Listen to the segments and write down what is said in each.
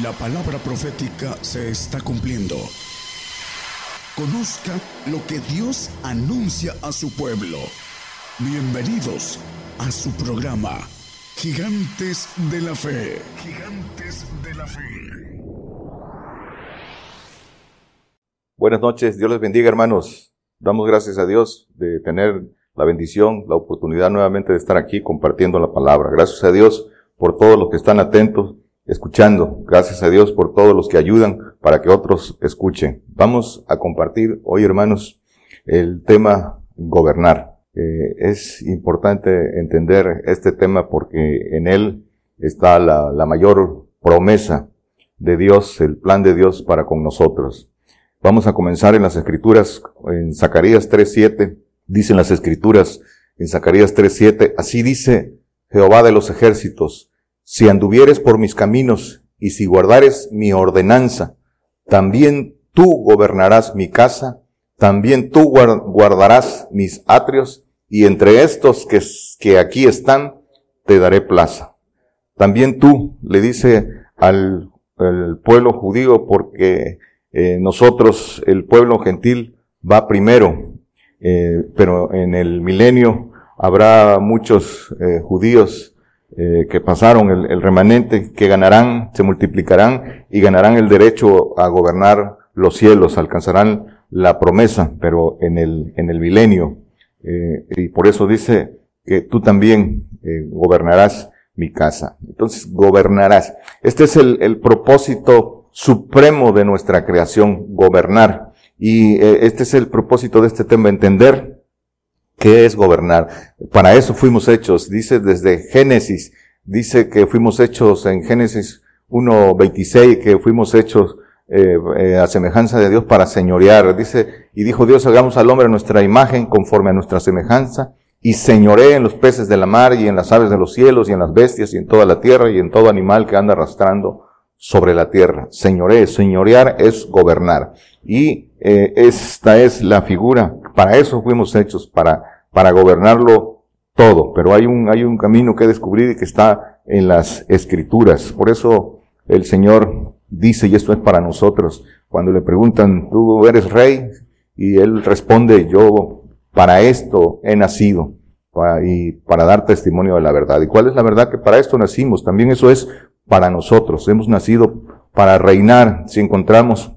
La palabra profética se está cumpliendo. Conozca lo que Dios anuncia a su pueblo. Bienvenidos a su programa, Gigantes de la Fe. Gigantes de la Fe. Buenas noches, Dios les bendiga hermanos. Damos gracias a Dios de tener la bendición, la oportunidad nuevamente de estar aquí compartiendo la palabra. Gracias a Dios por todos los que están atentos escuchando. Gracias a Dios por todos los que ayudan para que otros escuchen. Vamos a compartir hoy, hermanos, el tema gobernar. Eh, es importante entender este tema porque en él está la, la mayor promesa de Dios, el plan de Dios para con nosotros. Vamos a comenzar en las escrituras, en Zacarías 3.7, dicen las escrituras en Zacarías 3.7, así dice Jehová de los ejércitos, si anduvieres por mis caminos y si guardares mi ordenanza, también tú gobernarás mi casa, también tú guardarás mis atrios, y entre estos que, que aquí están, te daré plaza. También tú, le dice al, pueblo judío, porque eh, nosotros, el pueblo gentil, va primero, eh, pero en el milenio habrá muchos eh, judíos eh, que pasaron, el, remanente, que ganarán, se multiplicarán y ganarán el derecho a gobernar los cielos, alcanzarán la promesa, pero en el, en el milenio. Eh, y por eso dice que tú también eh, gobernarás mi casa. Entonces, gobernarás. Este es el, el propósito supremo de nuestra creación, gobernar. Y este es el propósito de este tema, entender ¿Qué es gobernar? Para eso fuimos hechos. Dice desde Génesis, dice que fuimos hechos en Génesis 1.26, que fuimos hechos eh, eh, a semejanza de Dios para señorear. Dice, y dijo Dios, hagamos al hombre nuestra imagen conforme a nuestra semejanza y señoree en los peces de la mar y en las aves de los cielos y en las bestias y en toda la tierra y en todo animal que anda arrastrando sobre la tierra. Señoree, señorear es gobernar. Y eh, esta es la figura, para eso fuimos hechos, para para gobernarlo todo, pero hay un, hay un camino que descubrir y que está en las escrituras. Por eso el Señor dice, y esto es para nosotros, cuando le preguntan, ¿tú eres rey? Y él responde, yo para esto he nacido y para dar testimonio de la verdad. ¿Y cuál es la verdad? Que para esto nacimos. También eso es para nosotros. Hemos nacido para reinar. Si encontramos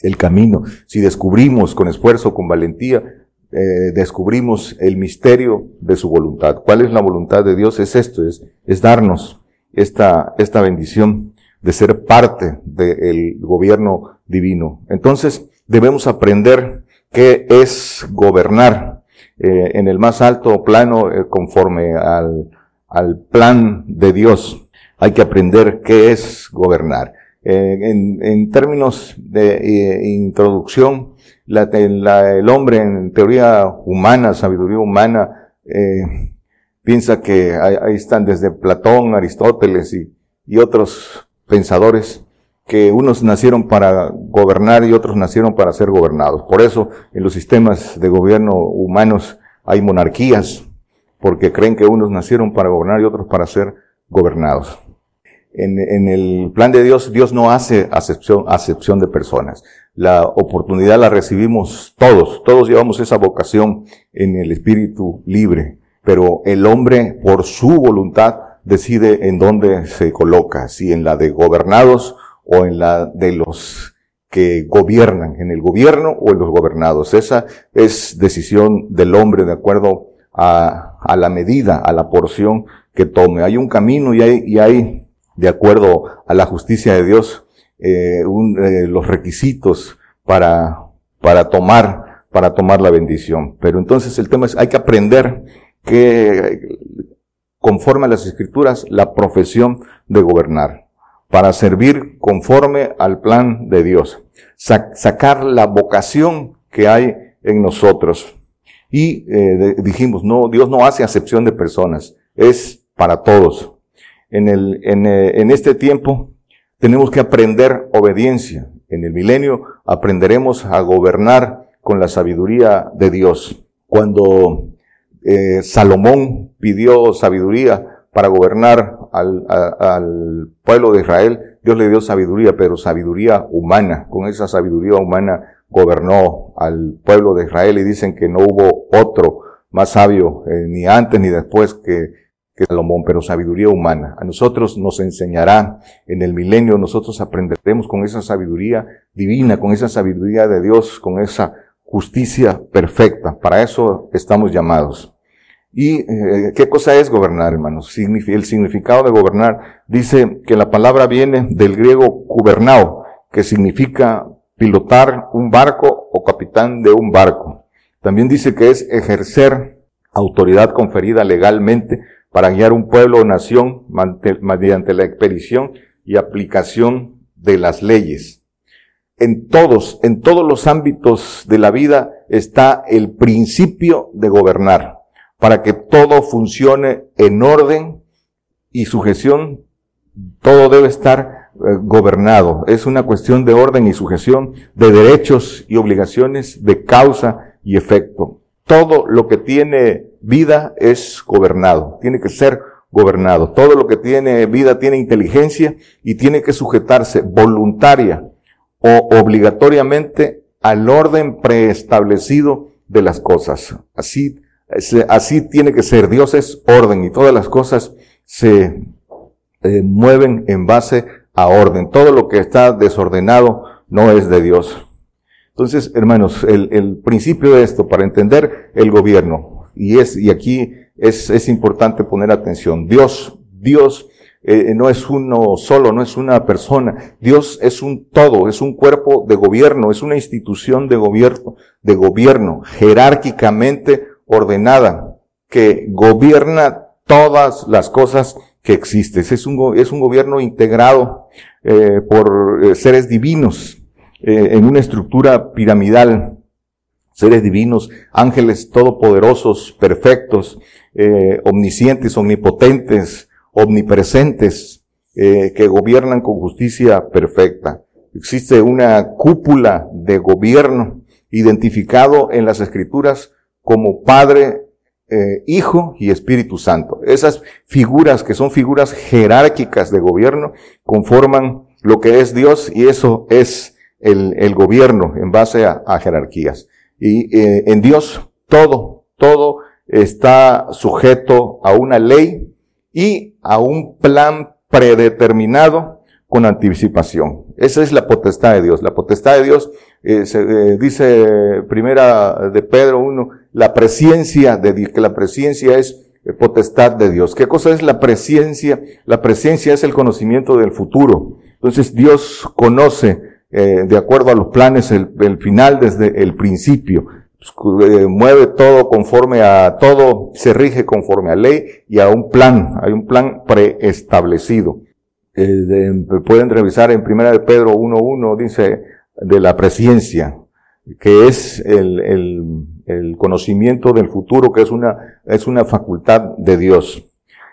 el camino, si descubrimos con esfuerzo, con valentía, eh, descubrimos el misterio de su voluntad. ¿Cuál es la voluntad de Dios? Es esto, es, es darnos esta, esta bendición de ser parte del gobierno divino. Entonces, debemos aprender qué es gobernar eh, en el más alto plano eh, conforme al, al plan de Dios. Hay que aprender qué es gobernar. En, en, términos de introducción, la, el hombre en teoría humana, sabiduría humana, eh, piensa que ahí, están desde Platón, Aristóteles y otros pensadores que unos nacieron para gobernar y otros nacieron para ser gobernados. Por eso en los sistemas de gobierno humanos hay monarquías, porque creen que unos nacieron para gobernar y otros para ser gobernados. En, el plan de Dios, Dios no hace acepción, acepción de personas. La oportunidad la recibimos todos, todos llevamos esa vocación en el espíritu libre, pero el hombre por su voluntad decide en dónde se coloca, si en la de gobernados o en la de los que gobiernan, en el gobierno o en los gobernados. Esa es decisión del hombre de acuerdo a, a la medida, a la porción que tome. Hay un camino y hay, y hay de acuerdo a la justicia de Dios, eh, eh, los requisitos para, para tomar, para tomar la bendición. Pero entonces el tema es, hay que aprender que, conforme a las escrituras, la profesión de gobernar, para servir conforme al plan de Dios, sacar la vocación que hay en nosotros. Y eh, dijimos, no, Dios no hace acepción de personas, es para todos. En, el, en, en este tiempo tenemos que aprender obediencia. En el milenio aprenderemos a gobernar con la sabiduría de Dios. Cuando eh, Salomón pidió sabiduría para gobernar al, al, pueblo de Israel, Dios le dio sabiduría, pero sabiduría humana. Con esa sabiduría humana gobernó al pueblo de Israel y dicen que no hubo otro más sabio eh, ni antes ni después que, que Salomón, pero sabiduría humana. A nosotros nos enseñará en el milenio, nosotros aprenderemos con esa sabiduría divina, con esa sabiduría de Dios, con esa justicia perfecta. Para eso estamos llamados. ¿Y eh, qué cosa es gobernar, hermanos? El significado de gobernar dice que la palabra viene del griego gubernao, que significa pilotar un barco o capitán de un barco. También dice que es ejercer autoridad conferida legalmente para guiar un pueblo o nación mediante la expedición y aplicación de las leyes. En todos, en todos los ámbitos de la vida está el principio de gobernar para que todo funcione en orden y sujeción. Todo debe estar eh, gobernado. Es una cuestión de orden y sujeción, de derechos y obligaciones, de causa y efecto. Todo lo que tiene vida es gobernado, tiene que ser gobernado. Todo lo que tiene vida tiene inteligencia y tiene que sujetarse voluntaria o obligatoriamente al orden preestablecido de las cosas. Así Así tiene que ser. Dios es orden y todas las cosas se eh, mueven en base a orden. Todo lo que está desordenado no es de Dios. Entonces, hermanos, el, principio de esto, para entender el gobierno, y es, y aquí es, es importante poner atención. Dios, Dios eh, no es uno solo, no es una persona. Dios es un todo, es un cuerpo de gobierno, es una institución de gobierno, de gobierno, jerárquicamente ordenada que gobierna todas las cosas que existen. Es un, es un gobierno integrado eh, por eh, seres divinos eh, en una estructura piramidal. Seres divinos, ángeles todopoderosos, perfectos, omniscientes, omnipotentes, omnipresentes, que gobiernan con justicia perfecta. Existe una cúpula de gobierno identificado en las escrituras como Padre, eh, Hijo y Espíritu Santo. Esas figuras que son figuras jerárquicas de gobierno conforman lo que es Dios y eso es el, el gobierno en base a, jerarquías. Y eh, en Dios todo, todo está sujeto a una ley y a un plan predeterminado con anticipación. Esa es la potestad de Dios. La potestad de Dios, eh, se, eh, dice primera de Pedro 1, la presencia de Dios, que la presencia es potestad de Dios. ¿Qué cosa es la presencia? La presencia es el conocimiento del futuro. Entonces Dios conoce, de acuerdo a los planes, el, final desde el principio. Pues, mueve todo conforme a todo, se rige conforme a ley y a un plan. Hay un plan preestablecido. Eh, pueden revisar en Primera de Pedro 1.1, dice, de la presencia, que es el, el, el, conocimiento del futuro, que es una, es una facultad de Dios.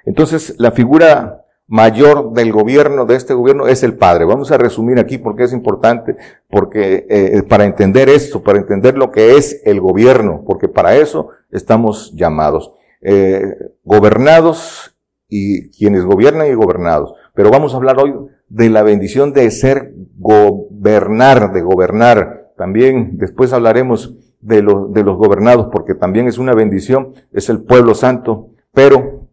Entonces, la figura mayor del gobierno, de este gobierno, es el Padre. Vamos a resumir aquí porque es importante, porque eh, para entender esto, para entender lo que es el gobierno, porque para eso estamos llamados. Eh, gobernados y quienes gobiernan y gobernados. Pero vamos a hablar hoy de la bendición de ser gobernar, de gobernar. También después hablaremos de, de los gobernados, porque también es una bendición, es el pueblo santo, pero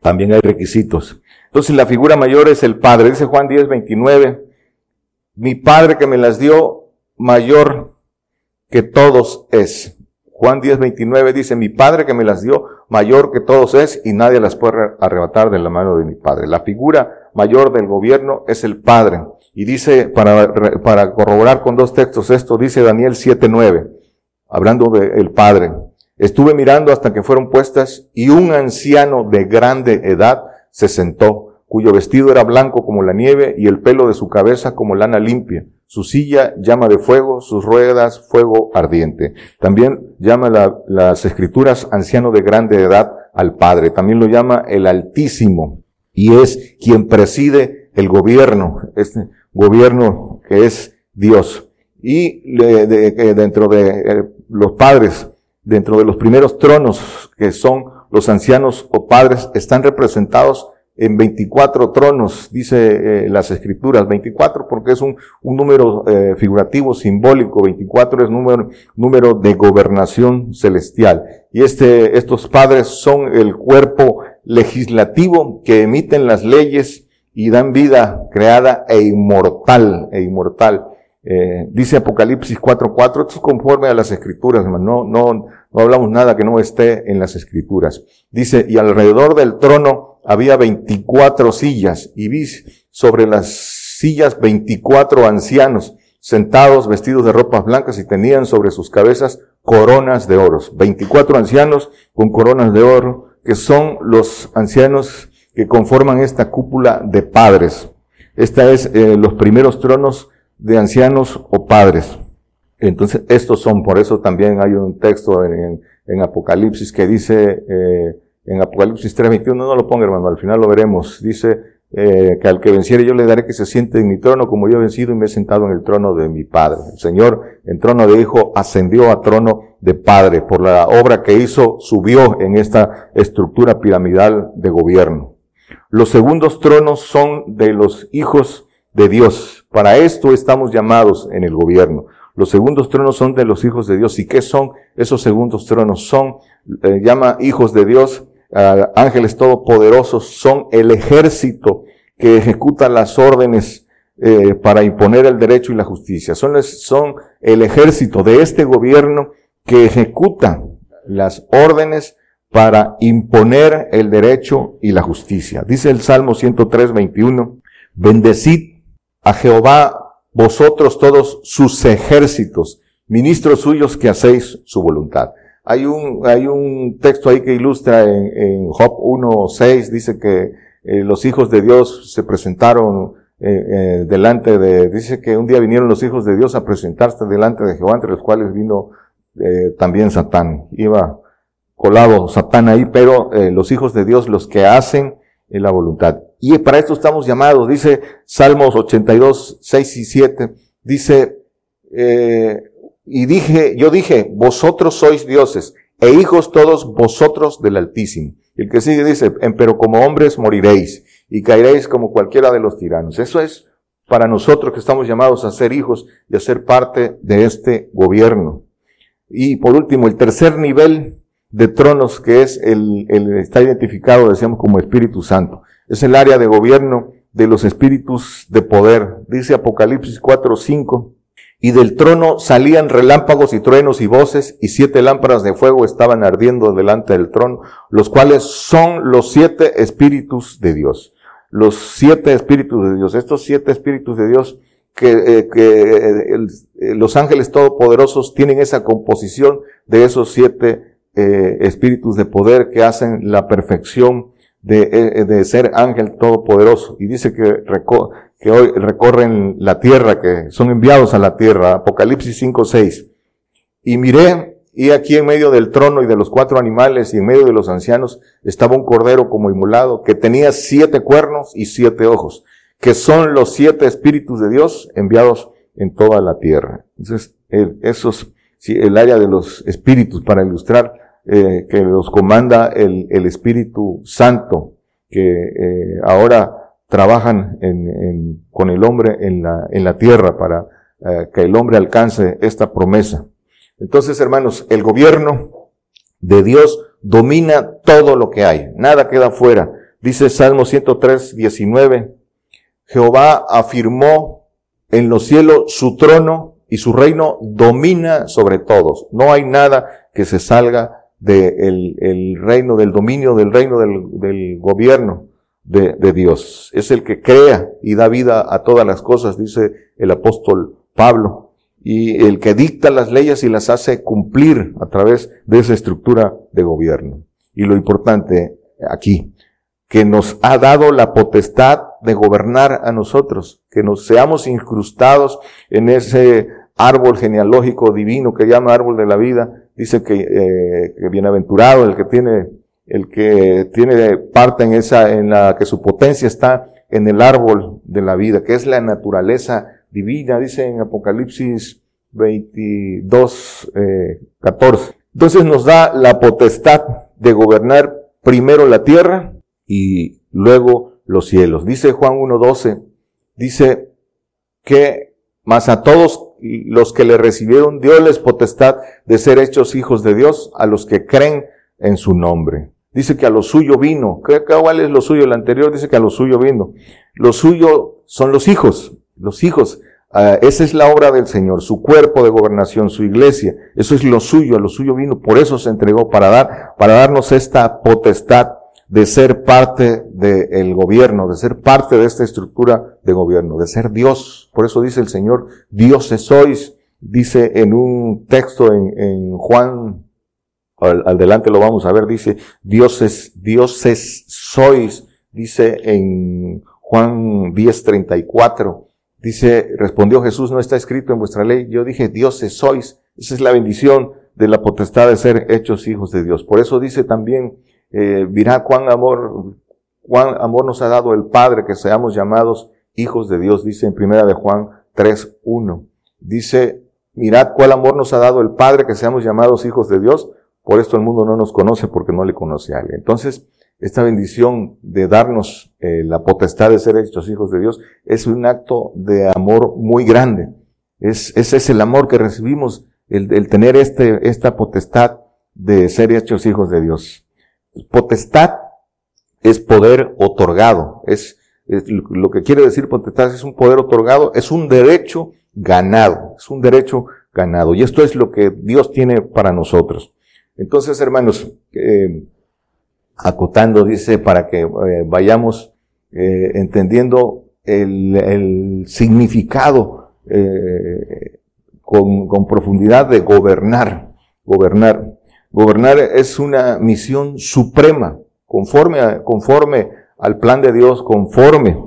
también hay requisitos. Entonces la figura mayor es el Padre. Dice Juan 10, 29, mi Padre que me las dio, mayor que todos es. Juan 10, 29 dice, mi Padre que me las dio, mayor que todos es, y nadie las puede arrebatar de la mano de mi Padre. La figura mayor del gobierno es el Padre. Y dice, para, corroborar con dos textos esto, dice Daniel 7.9, hablando del Padre. Estuve mirando hasta que fueron puestas y un anciano de grande edad se sentó, cuyo vestido era blanco como la nieve y el pelo de su cabeza como lana limpia. Su silla llama de fuego, sus ruedas fuego ardiente. También llama las escrituras anciano de grande edad al Padre. También lo llama el Altísimo y es quien preside el gobierno, este gobierno que es Dios. Y dentro de eh, los padres, dentro de los primeros tronos que son los ancianos o padres, están representados en 24 tronos, dice eh, las escrituras, 24 porque es un, un número eh, figurativo, simbólico, 24 es número, número de gobernación celestial. Y este, estos padres son el cuerpo legislativo que emiten las leyes y dan vida creada e inmortal, e inmortal. Eh, dice Apocalipsis 4.4, esto es conforme a las escrituras, no, no, no hablamos nada que no esté en las escrituras. Dice, y alrededor del trono había 24 sillas, y vi sobre las sillas 24 ancianos, sentados, vestidos de ropas blancas, y tenían sobre sus cabezas coronas de oro. 24 ancianos con coronas de oro, que son los ancianos que conforman esta cúpula de padres. Esta es eh, los primeros tronos de ancianos o padres. Entonces, estos son, por eso también hay un texto en, en Apocalipsis que dice, eh, en Apocalipsis 3.21, no lo ponga hermano, al final lo veremos, dice eh, que al que venciere yo le daré que se siente en mi trono como yo he vencido y me he sentado en el trono de mi Padre. El Señor en trono de Hijo ascendió a trono de Padre. Por la obra que hizo, subió en esta estructura piramidal de gobierno. Los segundos tronos son de los hijos de Dios. Para esto estamos llamados en el gobierno. Los segundos tronos son de los hijos de Dios. ¿Y qué son esos segundos tronos? Son, eh, llama hijos de Dios, ángeles todopoderosos, son el ejército que ejecuta las órdenes eh, para imponer el derecho y la justicia. Son, son el ejército de este gobierno que ejecuta las órdenes para imponer el derecho y la justicia. Dice el Salmo 103, 21, bendecid a Jehová vosotros todos sus ejércitos, ministros suyos que hacéis su voluntad. Hay un, hay un texto ahí que ilustra en, en Job 1.6, dice que eh, los hijos de Dios se presentaron eh, eh, delante de, dice que un día vinieron los hijos de Dios a presentarse delante de Jehová, entre los cuales vino también Satán. Iba colado Satán ahí, pero los hijos de Dios, los que hacen la voluntad. Y para esto estamos llamados, dice Salmos 82, 6 y 7, dice, eh, y dije, yo dije, vosotros sois dioses, e hijos todos vosotros del Altísimo. El que sigue dice, pero como hombres moriréis, y caeréis como cualquiera de los tiranos. Eso es para nosotros que estamos llamados a ser hijos y a ser parte de este gobierno. Y por último, el tercer nivel de tronos que es el, el está identificado, decíamos, como Espíritu Santo. Es el área de gobierno de los espíritus de poder. Dice Apocalipsis 4, 5. Y del trono salían relámpagos y truenos y voces, y siete lámparas de fuego estaban ardiendo delante del trono, los cuales son los siete espíritus de Dios. Los siete espíritus de Dios. Estos siete espíritus de Dios que, eh, que eh, los ángeles todopoderosos tienen esa composición de esos siete eh, espíritus de poder que hacen la perfección de, de ser ángel todopoderoso. Y dice que, que hoy recorren la tierra, que son enviados a la tierra. Apocalipsis 5, 6. Y miré, y aquí en medio del trono y de los cuatro animales y en medio de los ancianos estaba un cordero como inmolado que tenía siete cuernos y siete ojos, que son los siete espíritus de Dios enviados en toda la tierra. Entonces, esos, sí, el área de los espíritus para ilustrar, eh, que los comanda el, el Espíritu Santo, que eh, ahora trabajan en, con el hombre en la, en la tierra para eh, que el hombre alcance esta promesa. Entonces, hermanos, el gobierno de Dios domina todo lo que hay, nada queda fuera. Dice Salmo 103, 19, Jehová afirmó en los cielos su trono y su reino domina sobre todos. No hay nada que se salga del el reino, del dominio del reino del, del gobierno de, Dios. Es el que crea y da vida a todas las cosas, dice el apóstol Pablo. Y el que dicta las leyes y las hace cumplir a través de esa estructura de gobierno. Y lo importante aquí, que nos ha dado la potestad de gobernar a nosotros, que nos seamos incrustados en ese árbol genealógico divino que llama árbol de la vida. Dice que, eh, bienaventurado el que tiene el que tiene parte en esa, en la que su potencia está en el árbol de la vida, que es la naturaleza divina, dice en Apocalipsis 22, 14. Eh, Entonces nos da la potestad de gobernar primero la tierra y luego los cielos. Dice Juan 1.12, dice que más a todos los que le recibieron les potestad de ser hechos hijos de Dios, a los que creen en su nombre. Dice que a lo suyo vino. ¿Qué, cuál es lo suyo? El anterior dice que a lo suyo vino. Lo suyo son los hijos. Los hijos. Uh, esa es la obra del Señor, su cuerpo de gobernación, su iglesia. Eso es lo suyo, a lo suyo vino. Por eso se entregó para dar, para darnos esta potestad de ser parte del gobierno, de ser parte de esta estructura de gobierno, de ser Dios. Por eso dice el Señor, dioses sois. Dice en un texto en Juan, al, delante lo vamos a ver, dice, dioses, dioses sois. Dice en Juan 10:34, dice, respondió Jesús, no está escrito en vuestra ley. Yo dije, dioses sois. Esa es la bendición de la potestad de ser hechos hijos de Dios. Por eso dice también eh, cuán amor, cuán amor nos ha dado el Padre que seamos llamados hijos de Dios, dice en primera de Juan 3.1. Dice, mirad cuál amor nos ha dado el Padre que seamos llamados hijos de Dios, por esto el mundo no nos conoce porque no le conoce a Él. Entonces, esta bendición de darnos eh, la potestad de ser hechos hijos de Dios es un acto de amor muy grande. Es, ese es el amor que recibimos, el, el tener este, esta potestad de ser hechos hijos de Dios. Potestad es poder otorgado. Es, lo que quiere decir potestad es un poder otorgado, es un derecho ganado, es un derecho ganado. Y esto es lo que Dios tiene para nosotros. Entonces, hermanos, eh, acotando, dice, para que eh, vayamos eh, entendiendo el, significado con, con profundidad de gobernar, gobernar. Gobernar es una misión suprema, conforme, conforme al plan de Dios, conforme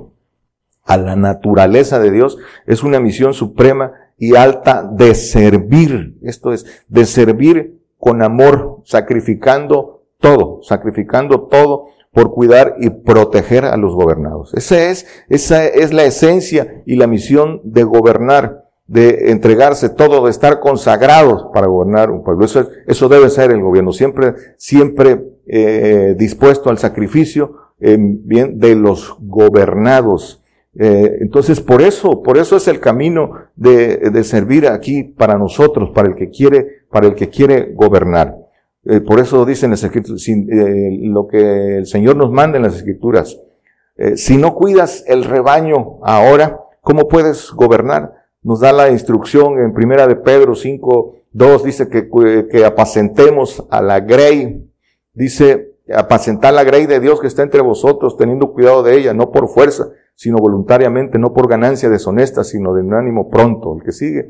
a la naturaleza de Dios, es una misión suprema y alta de servir. Esto es, de servir con amor, sacrificando todo, sacrificando todo por cuidar y proteger a los gobernados. Esa es, esa es la esencia y la misión de gobernar de entregarse todo, de estar consagrados para gobernar un pueblo. Eso, eso debe ser el gobierno, siempre, siempre eh, dispuesto al sacrificio eh, bien de los gobernados. Eh, entonces, por eso, por eso es el camino de, de, servir aquí para nosotros, para el que quiere, para el que quiere gobernar. Eh, por eso dicen las escrituras, eh, lo que el Señor nos manda en las escrituras. si no cuidas el rebaño ahora, ¿cómo puedes gobernar? nos da la instrucción en primera de Pedro 5, 2, dice que, que apacentemos a la grey, dice apacentar la grey de Dios que está entre vosotros, teniendo cuidado de ella, no por fuerza, sino voluntariamente, no por ganancia deshonesta, sino de un ánimo pronto, el que sigue,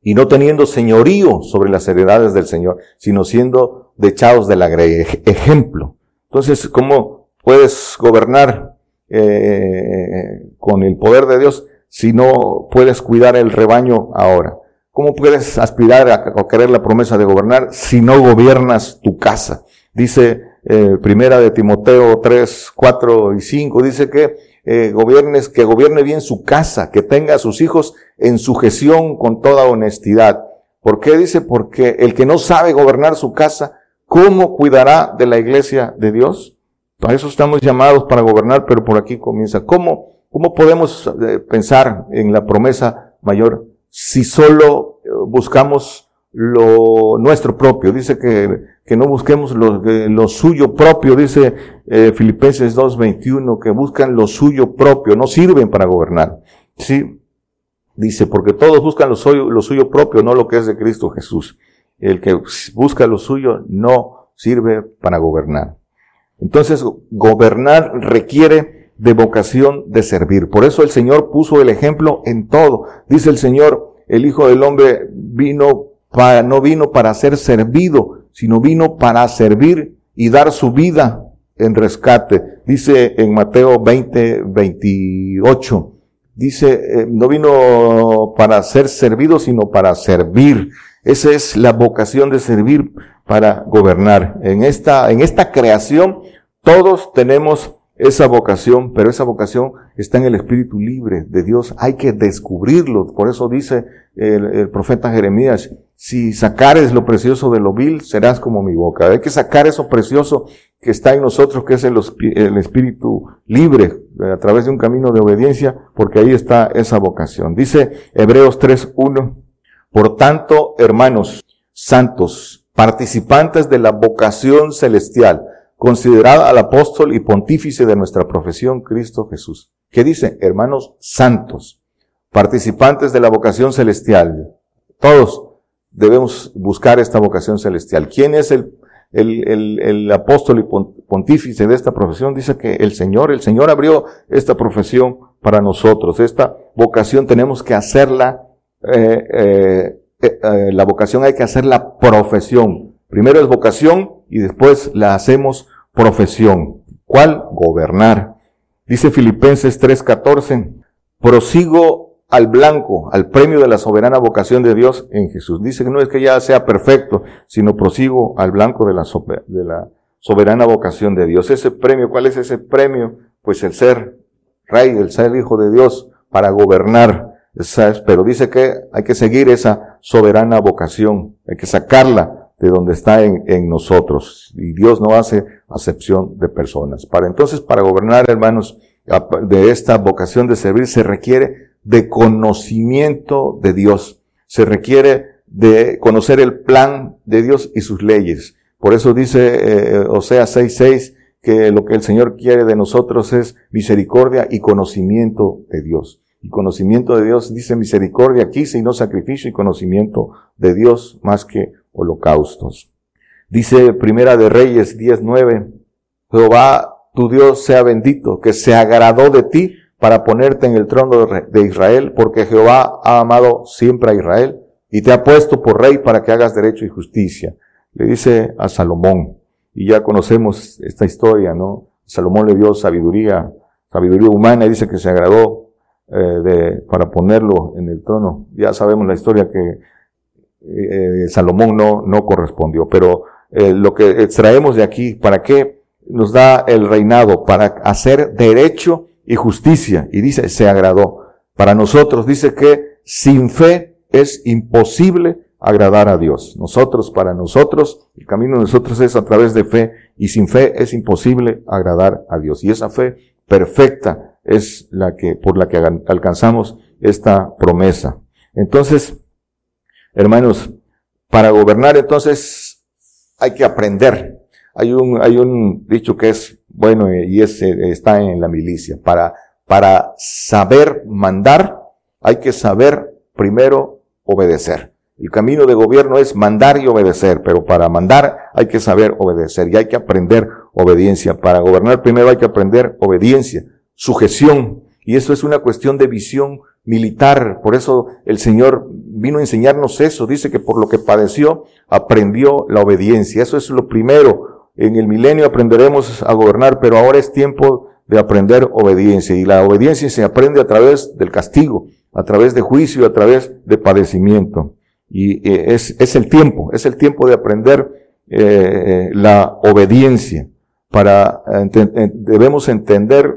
y no teniendo señorío sobre las heredades del Señor, sino siendo dechados de la grey, ejemplo. Entonces, ¿cómo puedes gobernar eh, con el poder de Dios? si no puedes cuidar el rebaño ahora? ¿Cómo puedes aspirar a, querer la promesa de gobernar si no gobiernas tu casa? Dice eh, primera de Timoteo 3, 4 y 5, dice que eh, gobiernes, que gobierne bien su casa, que tenga a sus hijos en sujeción con toda honestidad. ¿Por qué dice? Porque el que no sabe gobernar su casa, ¿cómo cuidará de la iglesia de Dios? Para eso estamos llamados para gobernar, pero por aquí comienza. ¿Cómo ¿Cómo podemos eh, pensar en la promesa mayor si solo eh, buscamos lo nuestro propio? Dice que, que no busquemos lo, lo suyo propio, dice eh, Filipenses 2.21, que buscan lo suyo propio, no sirven para gobernar. Sí, dice, porque todos buscan lo suyo, lo suyo propio, no lo que es de Cristo Jesús. El que busca lo suyo no sirve para gobernar. Entonces, gobernar requiere de vocación de servir. Por eso el Señor puso el ejemplo en todo. Dice el Señor, el Hijo del Hombre vino no vino para ser servido, sino vino para servir y dar su vida en rescate. Dice en Mateo 20, 28. Dice, eh, no vino para ser servido, sino para servir. Esa es la vocación de servir para gobernar. En esta, en esta creación, todos tenemos esa vocación, pero esa vocación está en el espíritu libre de Dios. Hay que descubrirlo. Por eso dice el, profeta Jeremías, si sacares lo precioso de lo vil, serás como mi boca. Hay que sacar eso precioso que está en nosotros, que es el, espíritu libre, eh, a través de un camino de obediencia, porque ahí está esa vocación. Dice Hebreos 3.1, por tanto, hermanos santos, participantes de la vocación celestial, considerad al apóstol y pontífice de nuestra profesión, Cristo Jesús. ¿Qué dice? Hermanos santos, participantes de la vocación celestial. Todos debemos buscar esta vocación celestial. ¿Quién es el, el, el, apóstol y pontífice de esta profesión? Dice que el Señor, el Señor abrió esta profesión para nosotros. Esta vocación tenemos que hacerla, eh, eh, eh, la vocación hay que hacerla profesión. Primero es vocación y después la hacemos profesión. ¿Cuál? Gobernar. Dice Filipenses 3:14, prosigo al blanco, al premio de la soberana vocación de Dios en Jesús. Dice que no es que ya sea perfecto, sino prosigo al blanco de la, de la soberana vocación de Dios. Ese premio, ¿cuál es ese premio? Pues el ser rey, el ser hijo de Dios para gobernar. Pero dice que hay que seguir esa soberana vocación, hay que sacarla de donde está en, en nosotros. Y Dios no hace acepción de personas. Para entonces, para gobernar, hermanos, de esta vocación de servir se requiere de conocimiento de Dios. Se requiere de conocer el plan de Dios y sus leyes. Por eso dice eh, Osea 6.6 que lo que el Señor quiere de nosotros es misericordia y conocimiento de Dios. Y conocimiento de Dios dice misericordia quise y no sacrificio y conocimiento de Dios más que holocaustos. Dice Primera de Reyes 10.9 Jehová tu Dios sea bendito, que se agradó de ti para ponerte en el trono de Israel, porque Jehová ha amado siempre a Israel y te ha puesto por rey para que hagas derecho y justicia. Le dice a Salomón, y ya conocemos esta historia, ¿no? Salomón le dio sabiduría, sabiduría humana y dice que se agradó eh, de, para ponerlo en el trono. Ya sabemos la historia que eh, Salomón no, no correspondió, pero eh, lo que extraemos de aquí, ¿para qué nos da el reinado? Para hacer derecho y justicia. Y dice, se agradó. Para nosotros dice que sin fe es imposible agradar a Dios. Nosotros, para nosotros, el camino de nosotros es a través de fe y sin fe es imposible agradar a Dios. Y esa fe perfecta es la que, por la que alcanzamos esta promesa. Entonces, hermanos, para gobernar entonces hay que aprender. Hay un, hay un dicho que es bueno, eh, y ese eh, está en la milicia. Para, para saber mandar, hay que saber primero obedecer. El camino de gobierno es mandar y obedecer, pero para mandar hay que saber obedecer y hay que aprender obediencia. Para gobernar primero hay que aprender obediencia, sujeción. Y eso es una cuestión de visión militar. Por eso el Señor vino a enseñarnos eso. Dice que por lo que padeció, aprendió la obediencia. Eso es lo primero en el milenio aprenderemos a gobernar, pero ahora es tiempo de aprender obediencia. Y la obediencia se aprende a través del castigo, a través de juicio, a través de padecimiento. Y eh, es, es el tiempo, es el tiempo de aprender eh, la obediencia. Para, debemos entender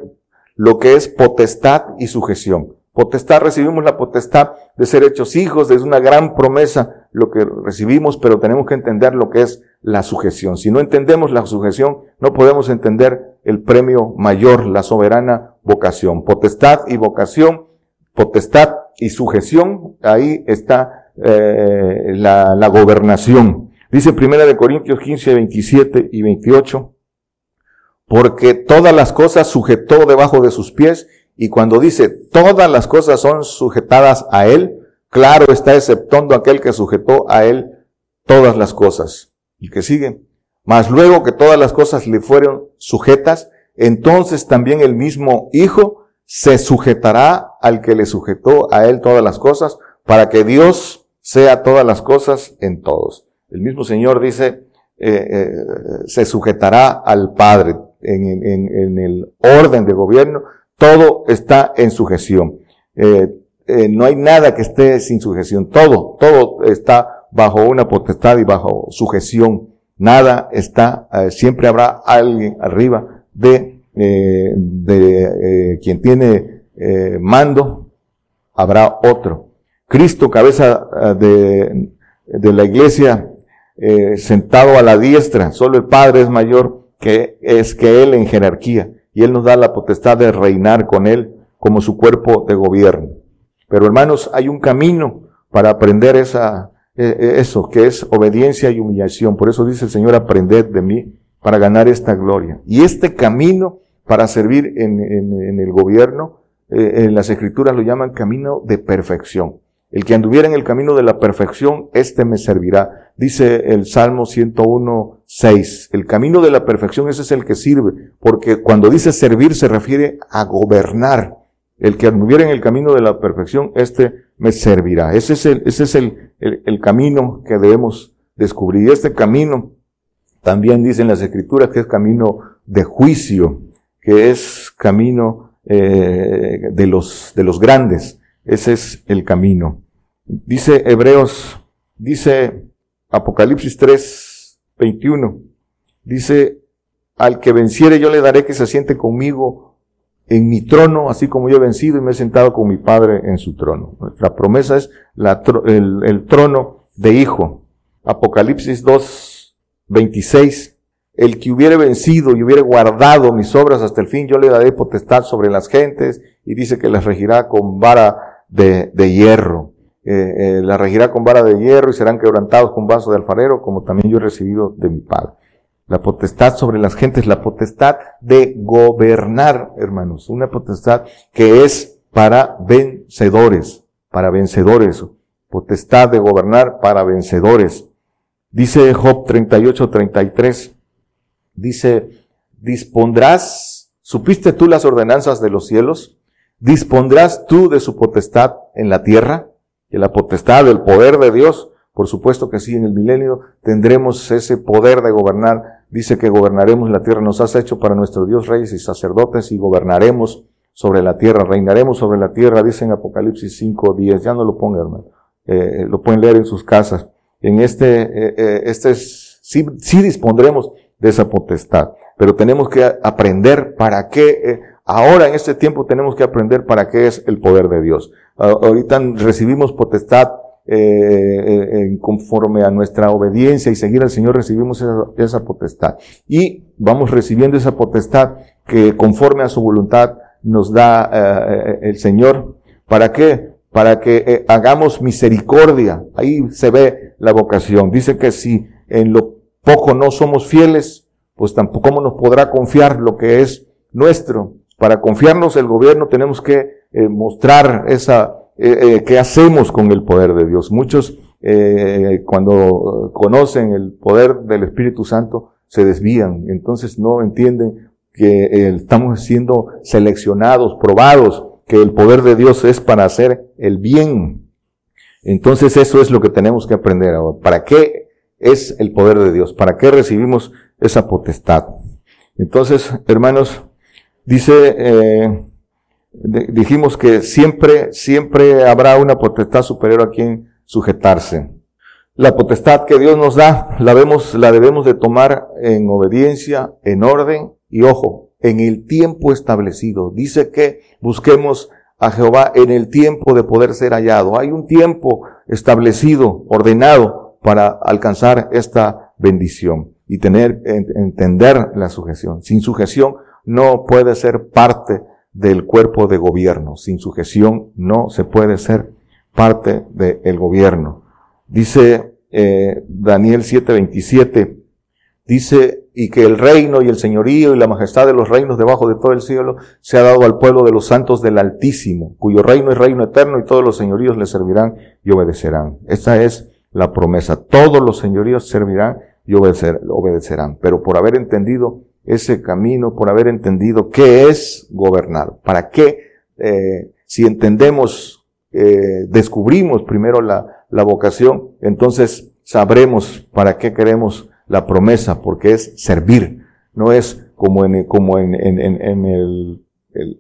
lo que es potestad y sujeción. Potestad, recibimos la potestad de ser hechos hijos, es una gran promesa lo que recibimos, pero tenemos que entender lo que es la sujeción. Si no entendemos la sujeción, no podemos entender el premio mayor, la soberana vocación. Potestad y vocación, potestad y sujeción, ahí está eh, la, gobernación. Dice Primera de Corintios 15, 27 y 28, porque todas las cosas sujetó debajo de sus pies, y cuando dice todas las cosas son sujetadas a él, claro está exceptuando aquel que sujetó a él todas las cosas y que sigue. Mas luego que todas las cosas le fueron sujetas, entonces también el mismo Hijo se sujetará al que le sujetó a él todas las cosas, para que Dios sea todas las cosas en todos. El mismo Señor dice, eh, eh, se sujetará al Padre en, el orden de gobierno, todo está en sujeción. Eh, no hay nada que esté sin sujeción, todo, todo está bajo una potestad y bajo sujeción. Nada está, eh, siempre habrá alguien arriba de, eh, de eh, quien tiene mando, habrá otro. Cristo, cabeza de, de la iglesia sentado a la diestra. Solo el Padre es mayor que es que Él en jerarquía. Y Él nos da la potestad de reinar con Él como su cuerpo de gobierno. Pero hermanos, hay un camino para aprender esa, e, e, eso, que es obediencia y humillación. Por eso dice el Señor, aprended de mí para ganar esta gloria. Y este camino para servir en, en, el gobierno, eh, en las escrituras lo llaman camino de perfección. El que anduviera en el camino de la perfección, este me servirá. Dice el Salmo 101, 6. El camino de la perfección, ese es el que sirve. Porque cuando dice servir se refiere a gobernar. El que anduviera en el camino de la perfección, este me servirá. Ese es el, ese es el, el, camino que debemos descubrir. Y este camino también dicen las escrituras que es camino de juicio, que es camino eh, de los, de los grandes. Ese es el camino. Dice Hebreos, dice Apocalipsis 3, 21. Dice, al que venciere yo le daré que se siente conmigo en mi trono, así como yo he vencido y me he sentado con mi Padre en su trono. Nuestra promesa es el, trono de hijo. Apocalipsis 2, 26. El que hubiere vencido y hubiere guardado mis obras hasta el fin, yo le daré potestad sobre las gentes y dice que las regirá con vara de, hierro. Eh, eh, la regirá con vara de hierro y serán quebrantados con vaso de alfarero, como también yo he recibido de mi Padre. La potestad sobre las gentes, la potestad de gobernar, hermanos. Una potestad que es para vencedores, para vencedores. Potestad de gobernar para vencedores. Dice Job 38, 33. Dice, dispondrás, ¿supiste tú las ordenanzas de los cielos? ¿Dispondrás tú de su potestad en la tierra? Y la potestad del poder de Dios, por supuesto que sí, en el milenio tendremos ese poder de gobernar. Dice que gobernaremos la tierra. Nos has hecho para nuestro Dios reyes y sacerdotes y gobernaremos sobre la tierra, reinaremos sobre la tierra, dice en Apocalipsis 5, 10. Ya no lo pongan, hermano. Eh, lo pueden leer en sus casas. En este, eh, eh, este es, sí, sí dispondremos de esa potestad, pero tenemos que aprender para qué, eh, Ahora en este tiempo tenemos que aprender para qué es el poder de Dios. Ahorita recibimos potestad eh, eh conforme a nuestra obediencia y seguir al Señor recibimos esa, potestad. Y vamos recibiendo esa potestad que conforme a su voluntad nos da eh, el Señor. ¿Para qué? Para que eh, hagamos misericordia. Ahí se ve la vocación. Dice que si en lo poco no somos fieles, pues tampoco nos podrá confiar lo que es nuestro. Para confiarnos el gobierno tenemos que mostrar esa, eh, eh, qué hacemos con el poder de Dios. Muchos, cuando conocen el poder del Espíritu Santo, se desvían. Entonces no entienden que estamos siendo seleccionados, probados, que el poder de Dios es para hacer el bien. Entonces eso es lo que tenemos que aprender ahora. ¿Para qué es el poder de Dios? ¿Para qué recibimos esa potestad? Entonces, hermanos, Dice, eh, dijimos que siempre, siempre habrá una potestad superior a quien sujetarse. La potestad que Dios nos da, la vemos, la debemos de tomar en obediencia, en orden y ojo, en el tiempo establecido. Dice que busquemos a Jehová en el tiempo de poder ser hallado. Hay un tiempo establecido, ordenado para alcanzar esta bendición y tener, entender la sujeción. Sin sujeción no puede ser parte del cuerpo de gobierno. Sin sujeción no se puede ser parte del gobierno. Dice eh, Daniel 7:27, dice, y que el reino y el señorío y la majestad de los reinos debajo de todo el cielo se ha dado al pueblo de los santos del Altísimo, cuyo reino es reino eterno y todos los señoríos le servirán y obedecerán. Esa es la promesa. Todos los señoríos servirán y obedecerán. Pero por haber entendido ese camino, por haber entendido qué es gobernar. ¿Para qué? Eh, si entendemos, eh, descubrimos primero la, la vocación, entonces sabremos para qué queremos la promesa, porque es servir, no es como en, como en, en, en el,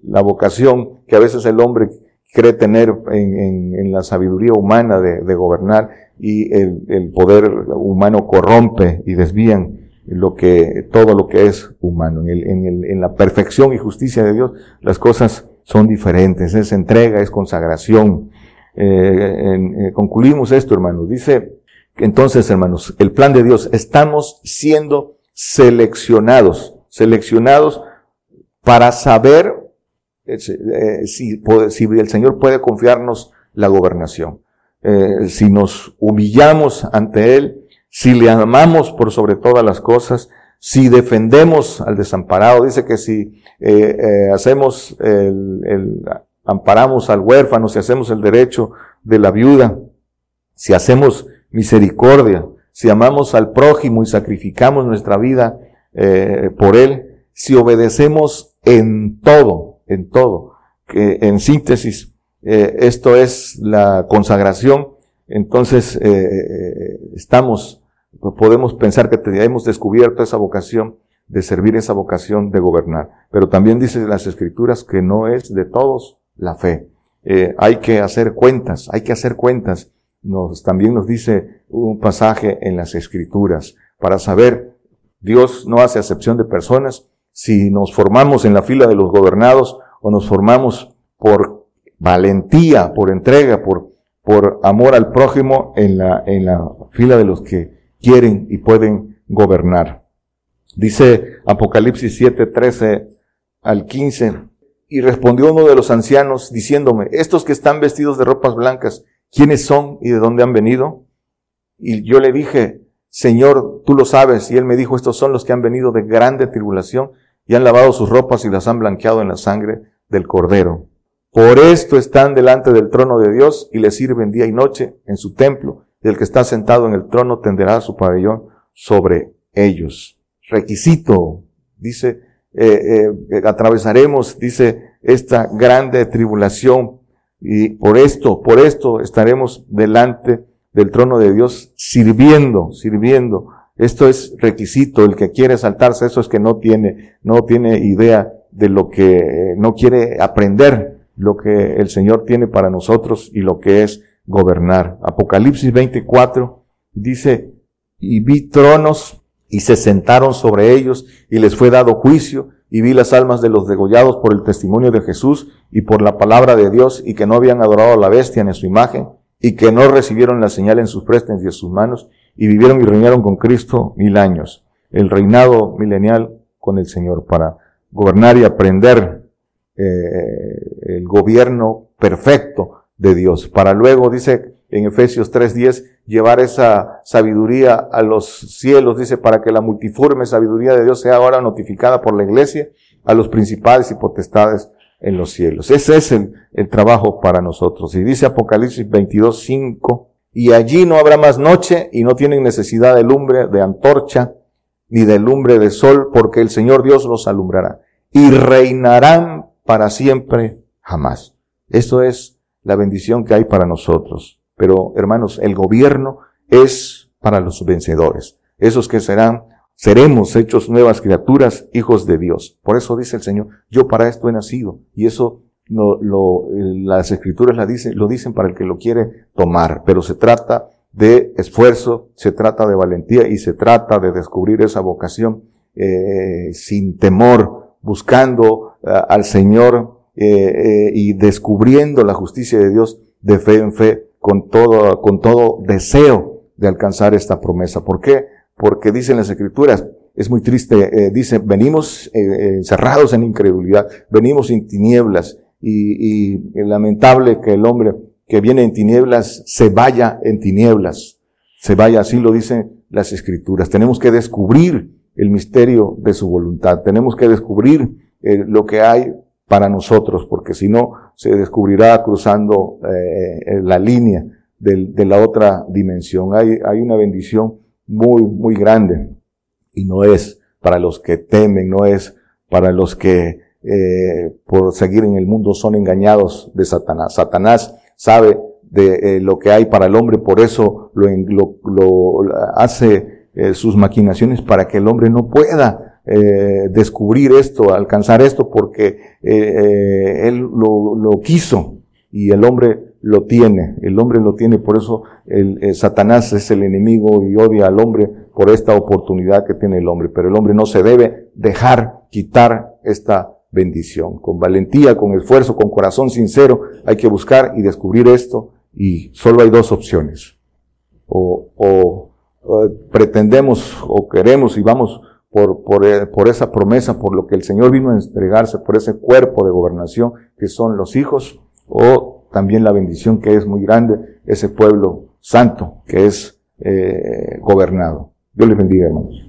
la vocación que a veces el hombre cree tener en, en la sabiduría humana de, de gobernar y el, el, poder humano corrompe y desvían lo que, todo lo que es humano. En, la perfección y justicia de Dios, las cosas son diferentes. Es entrega, es consagración. Eh, eh, concluimos esto, hermanos. Dice Entonces, hermanos, el plan de Dios, estamos siendo seleccionados, seleccionados para saber eh, si, el Señor puede confiarnos la gobernación. Si nos humillamos ante Él, si le amamos por sobre todas las cosas, si defendemos al desamparado, dice que si hacemos el, el, amparamos al huérfano, si hacemos el derecho de la viuda, si hacemos misericordia, si amamos al prójimo y sacrificamos nuestra vida eh, por él, si obedecemos en todo, en todo, que en síntesis, eh, esto es la consagración, entonces eh, estamos, podemos pensar que hemos descubierto esa vocación de servir esa vocación de gobernar. Pero también dice las escrituras que no es de todos la fe. hay que hacer cuentas, hay que hacer cuentas nos, también nos dice un pasaje en las escrituras para saber, Dios no hace acepción de personas, si nos formamos en la fila de los gobernados o nos formamos por valentía, por entrega, por, por amor al prójimo en la, en la fila de los que quieren y pueden gobernar. Dice Apocalipsis 7, 13 al 15, y respondió uno de los ancianos diciéndome, estos que están vestidos de ropas blancas, quiénes son y de dónde han venido. Y yo le dije, Señor, tú lo sabes. Y él me dijo, estos son los que han venido de grande tribulación y han lavado sus ropas y las han blanqueado en la sangre del Cordero. Por esto están delante del trono de Dios y le sirven día y noche en su templo. Y el que está sentado en el trono tenderá su pabellón sobre ellos. Requisito, dice, eh, eh, atravesaremos, dice, esta grande tribulación y por esto, por esto estaremos delante del trono de Dios sirviendo, sirviendo. Esto es requisito. El que quiere saltarse eso es que no tiene, no tiene idea de lo que, no quiere aprender lo que el Señor tiene para nosotros y lo que es gobernar. Apocalipsis 24 dice, y vi tronos y se sentaron sobre ellos y les fue dado juicio y vi las almas de los degollados por el testimonio de Jesús y por la palabra de Dios y que no habían adorado a la bestia en su imagen y que no recibieron la señal en sus prestes y en sus manos y vivieron y reinaron con Cristo mil años. El reinado milenial con el Señor para gobernar y aprender eh, el gobierno perfecto de Dios. Para luego, dice en Efesios 3.10, llevar esa sabiduría a los cielos, dice, para que la multiforme sabiduría de Dios sea ahora notificada por la iglesia a los principales y potestades en los cielos. Ese es el, trabajo para nosotros. Y dice Apocalipsis 22.5, y allí no habrá más noche y no tienen necesidad de lumbre, de antorcha, ni de lumbre de sol, porque el Señor Dios los alumbrará. Y reinarán para siempre jamás. Esto es la bendición que hay para nosotros. Pero, hermanos, el gobierno es para los vencedores. Esos que serán, seremos hechos nuevas criaturas, hijos de Dios. Por eso dice el Señor, yo para esto he nacido. Y eso las escrituras lo dicen para el que lo quiere tomar. Pero se trata de esfuerzo, se trata de valentía y se trata de descubrir esa vocación eh, sin temor, buscando eh, al Señor eh, y descubriendo la justicia de Dios de fe en fe con todo, con todo deseo de alcanzar esta promesa. ¿Por qué? Porque dicen las escrituras, es muy triste, eh, dice, venimos eh, encerrados en incredulidad, venimos en tinieblas y, y lamentable que el hombre que viene en tinieblas se vaya en tinieblas, se vaya, así lo dicen las escrituras. Tenemos que descubrir el misterio de su voluntad, tenemos que descubrir eh, lo que hay para nosotros, porque si no, se descubrirá cruzando eh, la línea de, la otra dimensión. Hay, una bendición muy, muy grande y no es para los que temen, no es para los que eh, por seguir en el mundo son engañados de Satanás. Satanás sabe de eh, lo que hay para el hombre, por eso lo, hace eh, sus maquinaciones para que el hombre no pueda eh, descubrir esto, alcanzar esto, porque eh, eh, él lo, quiso y el hombre lo tiene, el hombre lo tiene, por eso Satanás es el enemigo y odia al hombre por esta oportunidad que tiene el hombre, pero el hombre no se debe dejar quitar esta bendición. Con valentía, con esfuerzo, con corazón sincero, hay que buscar y descubrir esto y solo hay dos opciones. o, pretendemos o queremos y vamos por, por, eh, por, esa promesa, por lo que el Señor vino a entregarse, por ese cuerpo de gobernación que son los hijos, o también la bendición que es muy grande, ese pueblo santo que es eh, gobernado. Dios les bendiga, hermanos.